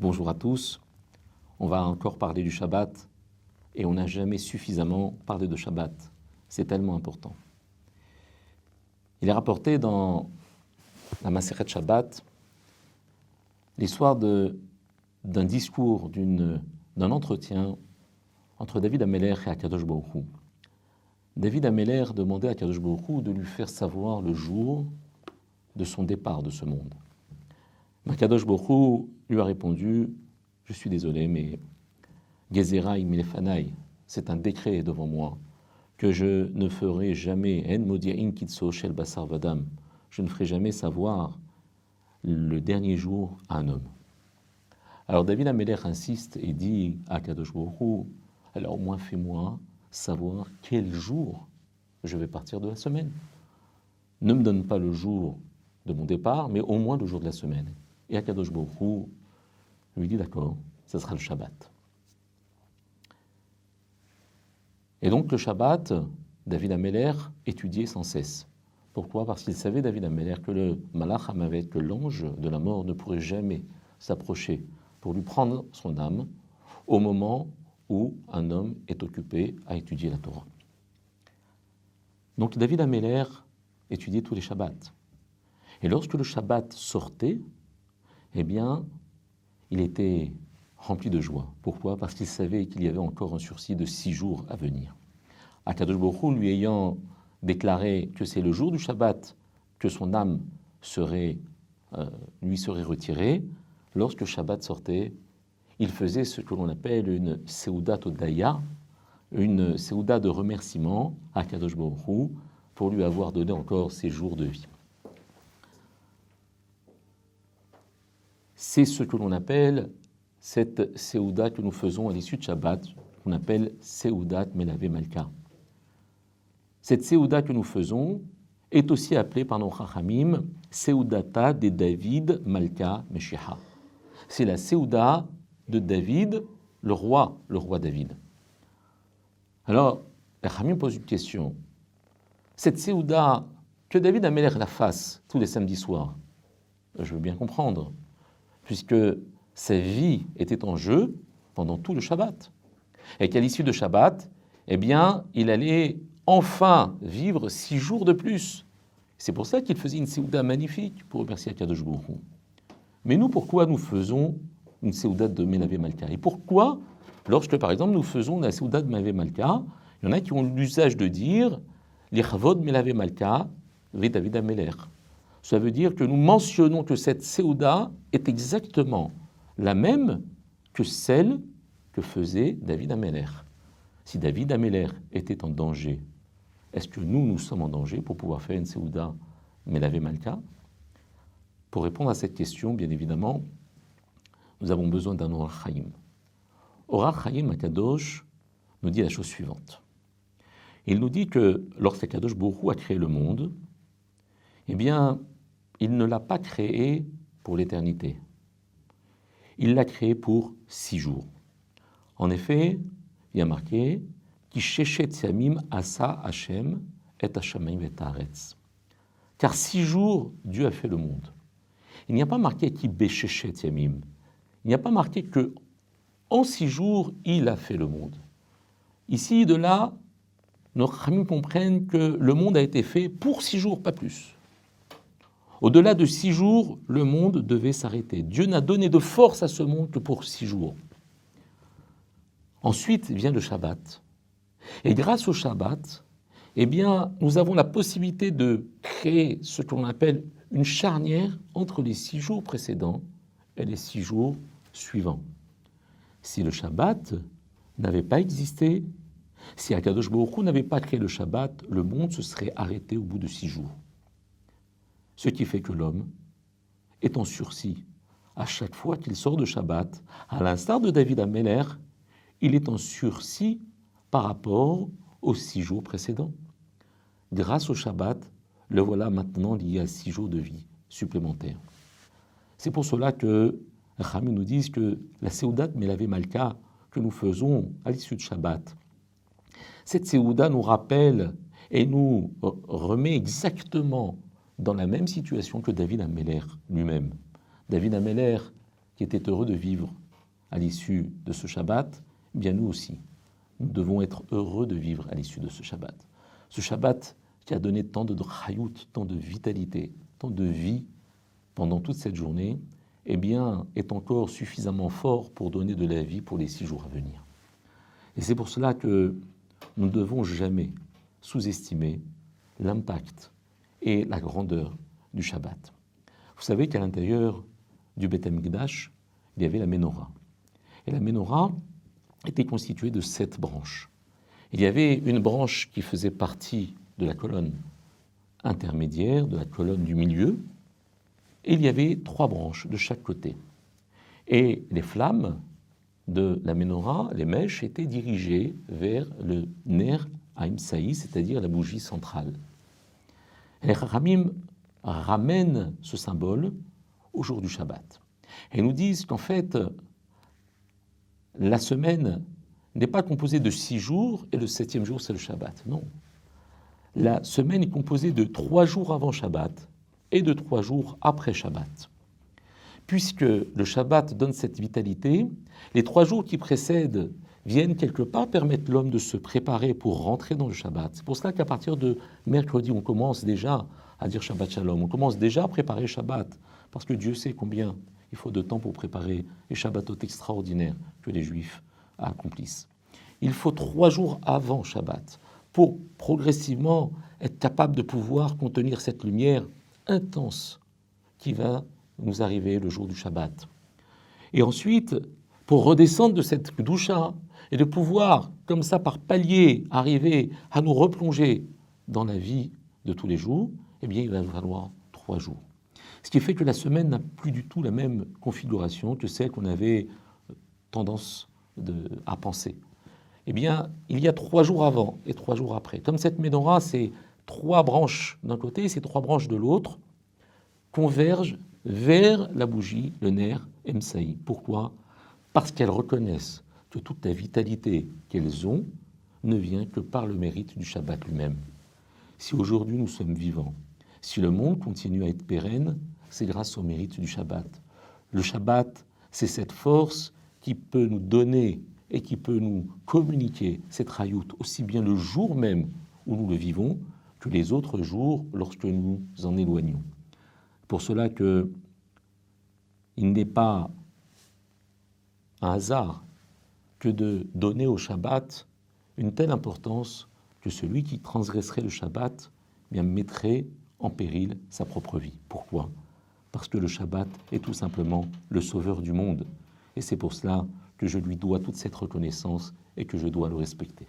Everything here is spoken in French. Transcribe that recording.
Bonjour à tous. On va encore parler du Shabbat et on n'a jamais suffisamment parlé de Shabbat. C'est tellement important. Il est rapporté dans la Maseret Shabbat l'histoire d'un discours, d'un entretien entre David Ameller et Akadosh Baruch David Ameller demandait à Akadosh Baruch de lui faire savoir le jour de son départ de ce monde. Akadosh Baruch lui a répondu Je suis désolé, mais Gezeraï Milefanaï, c'est un décret devant moi que je ne ferai jamais Shel Basar Vadam. Je ne ferai jamais savoir le dernier jour à un homme. Alors David Ameler insiste et dit à Kadosh alors au moins fais-moi savoir quel jour je vais partir de la semaine. Ne me donne pas le jour de mon départ, mais au moins le jour de la semaine. Et Akadosh lui dit d'accord, ce sera le Shabbat. Et donc le Shabbat, David Ameller étudiait sans cesse. Pourquoi? Parce qu'il savait, David Ameller, que le Malach Hamavet, que l'ange de la mort ne pourrait jamais s'approcher pour lui prendre son âme au moment où un homme est occupé à étudier la Torah. Donc David Ameller étudiait tous les Shabbats. Et lorsque le Shabbat sortait, eh bien, il était rempli de joie. Pourquoi? Parce qu'il savait qu'il y avait encore un sursis de six jours à venir. Akadosh Baruch lui ayant déclaré que c'est le jour du Shabbat que son âme euh, lui serait retirée, lorsque Shabbat sortait, il faisait ce que l'on appelle une Seudat Odaya, une Seuda de remerciement à Kadosh Baruch pour lui avoir donné encore ses jours de vie. C'est ce que l'on appelle cette Seuda que nous faisons à l'issue de Shabbat, qu'on appelle Seudat Melave Malka. Cette Seuda que nous faisons est aussi appelée par nos Chachamim Seudata de David Malka Meshiha. C'est la Seuda de David, le roi, le roi David. Alors, les Chachamim pose une question. Cette Seuda que David a la face tous les samedis soirs, je veux bien comprendre, puisque sa vie était en jeu pendant tout le Shabbat. Et qu'à l'issue de Shabbat, eh bien, il allait enfin vivre six jours de plus. C'est pour ça qu'il faisait une Séouda magnifique pour remercier Akadosh Baruch Mais nous, pourquoi nous faisons une Séouda de Menavé Malka? Et pourquoi, lorsque par exemple nous faisons la Séouda de Menavé Malka, il y en a qui ont l'usage de dire L'Irvod Menavé Malka, David Ameler. Ça veut dire que nous mentionnons que cette Séouda est exactement la même que celle que faisait David Ameller. Si David Ameller était en danger, est-ce que nous, nous sommes en danger pour pouvoir faire une Seouda Melave Malka? Pour répondre à cette question, bien évidemment, nous avons besoin d'un Orach Chaim. Orach Chaim Akadosh nous dit la chose suivante. Il nous dit que lorsqu'Akadosh Bourou a créé le monde, eh bien, il ne l'a pas créé pour l'éternité il l'a créé pour six jours. En effet, il y a marqué yamim asa Hashem et et Car six jours, Dieu a fait le monde. Il n'y a pas marqué Ki beshechet yamim. Il n'y a pas marqué que en six jours, il a fait le monde. Ici, de là, nos amis comprennent que le monde a été fait pour six jours, pas plus. Au-delà de six jours, le monde devait s'arrêter. Dieu n'a donné de force à ce monde que pour six jours. Ensuite vient le Shabbat. Et grâce au Shabbat, eh bien, nous avons la possibilité de créer ce qu'on appelle une charnière entre les six jours précédents et les six jours suivants. Si le Shabbat n'avait pas existé, si Akadosh Baruch n'avait pas créé le Shabbat, le monde se serait arrêté au bout de six jours. Ce qui fait que l'homme est en sursis. À chaque fois qu'il sort de Shabbat, à l'instar de David Ameller, il est en sursis par rapport aux six jours précédents. Grâce au Shabbat, le voilà maintenant lié à six jours de vie supplémentaires. C'est pour cela que Rami nous dit que la Seudat Melave Malka que nous faisons à l'issue de Shabbat, cette Seuda nous rappelle et nous remet exactement dans la même situation que David Ameller lui-même. David Ameller qui était heureux de vivre à l'issue de ce Shabbat, eh bien nous aussi, nous devons être heureux de vivre à l'issue de ce Shabbat. Ce Shabbat qui a donné tant de drayout, tant de vitalité, tant de vie pendant toute cette journée, eh bien, est encore suffisamment fort pour donner de la vie pour les six jours à venir. Et c'est pour cela que nous ne devons jamais sous-estimer l'impact et la grandeur du Shabbat. Vous savez qu'à l'intérieur du Beth Amikdash, il y avait la menorah. Et la menorah était constituée de sept branches. Il y avait une branche qui faisait partie de la colonne intermédiaire, de la colonne du milieu, et il y avait trois branches de chaque côté. Et les flammes de la menorah, les mèches, étaient dirigées vers le ner Haïm-Saï, c'est-à-dire la bougie centrale. Les Ramim ramènent ce symbole au jour du Shabbat. Et nous disent qu'en fait, la semaine n'est pas composée de six jours et le septième jour, c'est le Shabbat. Non. La semaine est composée de trois jours avant Shabbat et de trois jours après Shabbat. Puisque le Shabbat donne cette vitalité, les trois jours qui précèdent viennent quelque part permettre l'homme de se préparer pour rentrer dans le Shabbat. C'est pour cela qu'à partir de mercredi, on commence déjà à dire Shabbat Shalom, on commence déjà à préparer Shabbat, parce que Dieu sait combien il faut de temps pour préparer les Shabbatot extraordinaires que les Juifs accomplissent. Il faut trois jours avant Shabbat pour progressivement être capable de pouvoir contenir cette lumière intense qui va nous arriver le jour du Shabbat. Et ensuite, pour redescendre de cette doucha et de pouvoir, comme ça, par palier, arriver à nous replonger dans la vie de tous les jours, eh bien, il va falloir trois jours. Ce qui fait que la semaine n'a plus du tout la même configuration que celle qu'on avait tendance à penser. Eh bien, il y a trois jours avant et trois jours après. Comme cette menorah, c'est trois branches d'un côté et ces trois branches de l'autre, convergent vers la bougie, le nerf Msaï. Pourquoi? Parce qu'elles reconnaissent que toute la vitalité qu'elles ont ne vient que par le mérite du Shabbat lui-même. Si aujourd'hui nous sommes vivants, si le monde continue à être pérenne, c'est grâce au mérite du Shabbat. Le Shabbat, c'est cette force qui peut nous donner et qui peut nous communiquer cette rayoute aussi bien le jour même où nous le vivons que les autres jours lorsque nous en éloignons. Pour cela que il n'est pas un hasard que de donner au Shabbat une telle importance que celui qui transgresserait le Shabbat eh mettrait en péril sa propre vie. Pourquoi? Parce que le Shabbat est tout simplement le sauveur du monde. Et c'est pour cela que je lui dois toute cette reconnaissance et que je dois le respecter.